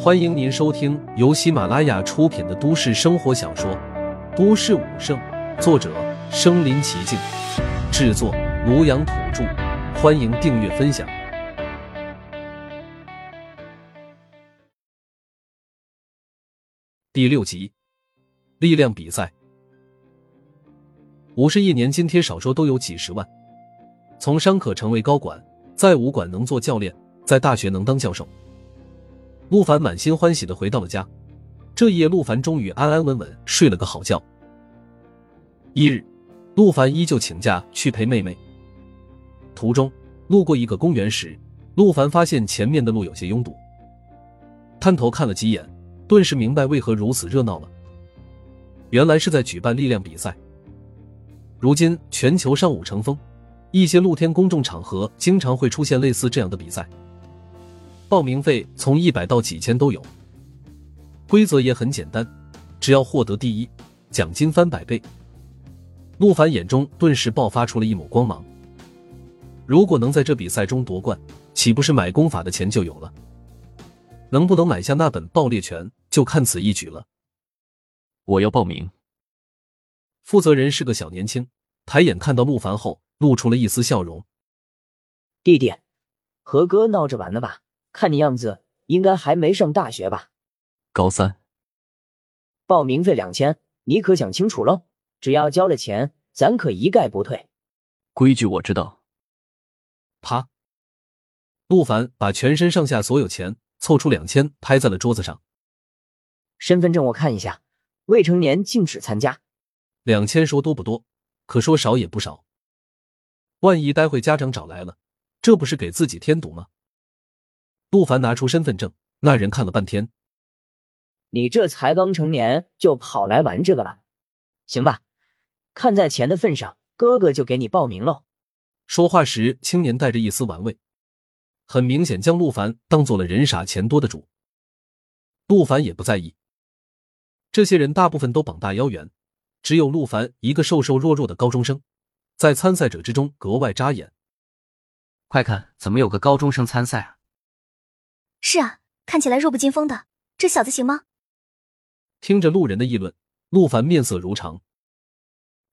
欢迎您收听由喜马拉雅出品的都市生活小说《都市武圣》，作者：身临其境，制作：庐阳土著。欢迎订阅分享。第六集，力量比赛。五十亿年津贴少说都有几十万，从商可成为高管，在武馆能做教练，在大学能当教授。陆凡满心欢喜的回到了家。这一夜，陆凡终于安安稳稳睡了个好觉。一日，陆凡依旧请假去陪妹妹。途中路过一个公园时，陆凡发现前面的路有些拥堵，探头看了几眼，顿时明白为何如此热闹了。原来是在举办力量比赛。如今全球尚武成风，一些露天公众场合经常会出现类似这样的比赛。报名费从一百到几千都有，规则也很简单，只要获得第一，奖金翻百倍。陆凡眼中顿时爆发出了一抹光芒。如果能在这比赛中夺冠，岂不是买功法的钱就有了？能不能买下那本《爆裂拳》，就看此一举了。我要报名。负责人是个小年轻，抬眼看到陆凡后，露出了一丝笑容。弟弟，和哥闹着玩的吧？看你样子，应该还没上大学吧？高三，报名费两千，你可想清楚喽！只要交了钱，咱可一概不退。规矩我知道。啪！陆凡把全身上下所有钱凑出两千，拍在了桌子上。身份证我看一下，未成年禁止参加。两千说多不多，可说少也不少。万一待会家长找来了，这不是给自己添堵吗？陆凡拿出身份证，那人看了半天。你这才刚成年就跑来玩这个了？行吧，看在钱的份上，哥哥就给你报名喽。说话时，青年带着一丝玩味，很明显将陆凡当做了人傻钱多的主。陆凡也不在意，这些人大部分都膀大腰圆，只有陆凡一个瘦瘦弱弱的高中生，在参赛者之中格外扎眼。快看，怎么有个高中生参赛啊？是啊，看起来弱不禁风的，这小子行吗？听着路人的议论，陆凡面色如常。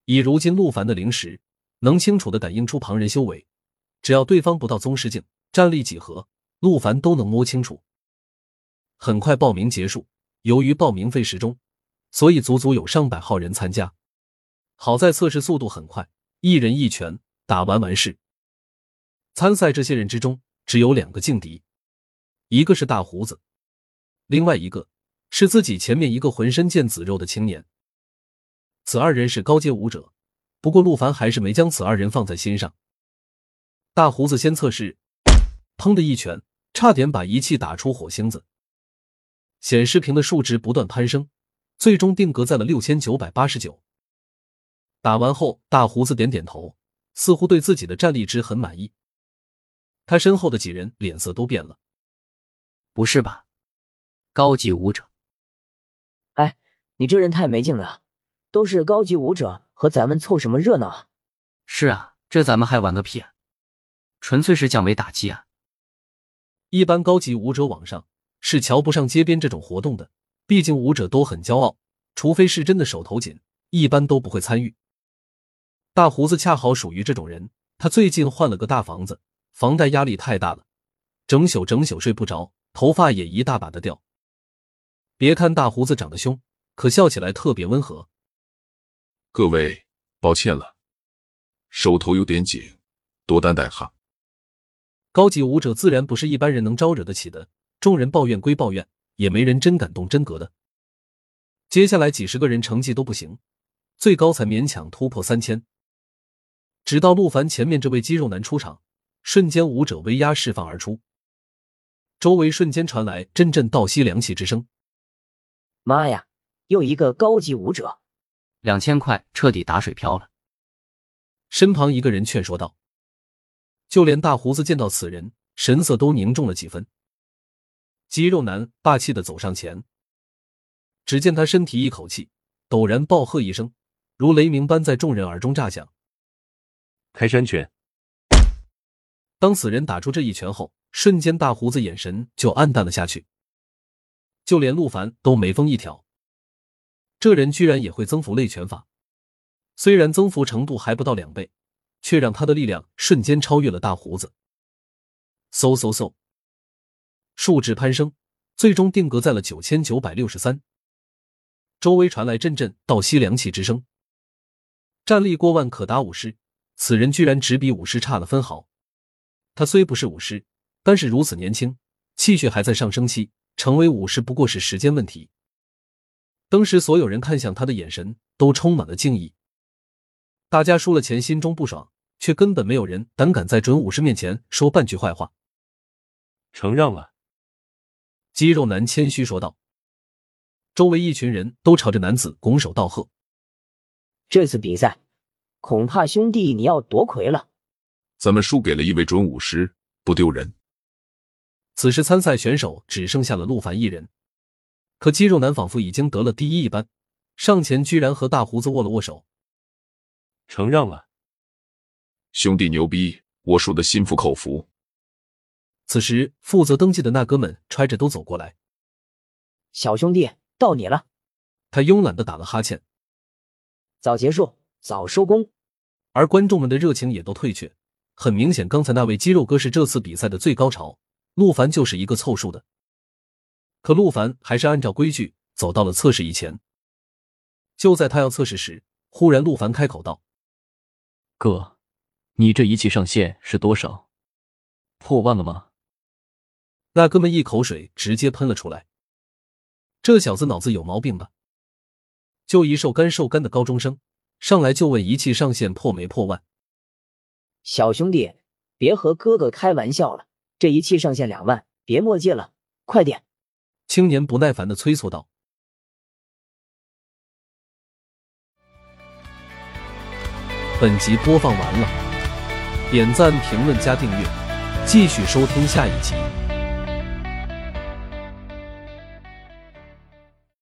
以如今陆凡的灵识，能清楚的感应出旁人修为，只要对方不到宗师境，战力几何，陆凡都能摸清楚。很快报名结束，由于报名费时中，所以足足有上百号人参加。好在测试速度很快，一人一拳打完完事。参赛这些人之中，只有两个劲敌。一个是大胡子，另外一个是自己前面一个浑身腱子肉的青年。此二人是高阶武者，不过陆凡还是没将此二人放在心上。大胡子先测试，砰的一拳，差点把仪器打出火星子。显示屏的数值不断攀升，最终定格在了六千九百八十九。打完后，大胡子点点头，似乎对自己的战力值很满意。他身后的几人脸色都变了。不是吧，高级武者？哎，你这人太没劲了！都是高级武者，和咱们凑什么热闹啊？是啊，这咱们还玩个屁啊！纯粹是降维打击啊！一般高级武者网上是瞧不上街边这种活动的，毕竟武者都很骄傲，除非是真的手头紧，一般都不会参与。大胡子恰好属于这种人，他最近换了个大房子，房贷压力太大了，整宿整宿睡不着。头发也一大把的掉。别看大胡子长得凶，可笑起来特别温和。各位，抱歉了，手头有点紧，多担待哈。高级武者自然不是一般人能招惹得起的。众人抱怨归抱怨，也没人真敢动真格的。接下来几十个人成绩都不行，最高才勉强突破三千。直到陆凡前面这位肌肉男出场，瞬间武者威压释放而出。周围瞬间传来阵阵倒吸凉气之声。妈呀，又一个高级武者！两千块彻底打水漂了。身旁一个人劝说道：“就连大胡子见到此人，神色都凝重了几分。”肌肉男霸气的走上前，只见他身体一口气，陡然暴喝一声，如雷鸣般在众人耳中炸响：“开山拳！”当此人打出这一拳后。瞬间，大胡子眼神就暗淡了下去。就连陆凡都眉峰一挑，这人居然也会增幅类拳法，虽然增幅程度还不到两倍，却让他的力量瞬间超越了大胡子。嗖嗖嗖，数值攀升，最终定格在了九千九百六十三。周围传来阵阵倒吸凉气之声。战力过万可达武师，此人居然只比武师差了分毫。他虽不是武师，但是如此年轻，气血还在上升期。成为武士不过是时间问题。当时所有人看向他的眼神都充满了敬意。大家输了钱，心中不爽，却根本没有人胆敢在准武士面前说半句坏话。承让了，肌肉男谦虚说道。周围一群人都朝着男子拱手道贺。这次比赛，恐怕兄弟你要夺魁了。咱们输给了一位准武师，不丢人。此时参赛选手只剩下了陆凡一人，可肌肉男仿佛已经得了第一一般，上前居然和大胡子握了握手。承让了，兄弟牛逼，我输的心服口服。此时负责登记的那哥们揣着兜走过来，小兄弟到你了。他慵懒的打了哈欠。早结束，早收工。而观众们的热情也都退却，很明显，刚才那位肌肉哥是这次比赛的最高潮。陆凡就是一个凑数的，可陆凡还是按照规矩走到了测试仪前。就在他要测试时，忽然陆凡开口道：“哥，你这仪器上限是多少？破万了吗？”那哥们一口水直接喷了出来。这小子脑子有毛病吧？就一瘦干瘦干的高中生，上来就问仪器上限破没破万？小兄弟，别和哥哥开玩笑了。这一期上限两万，别墨迹了，快点！青年不耐烦的催促道。本集播放完了，点赞、评论、加订阅，继续收听下一集。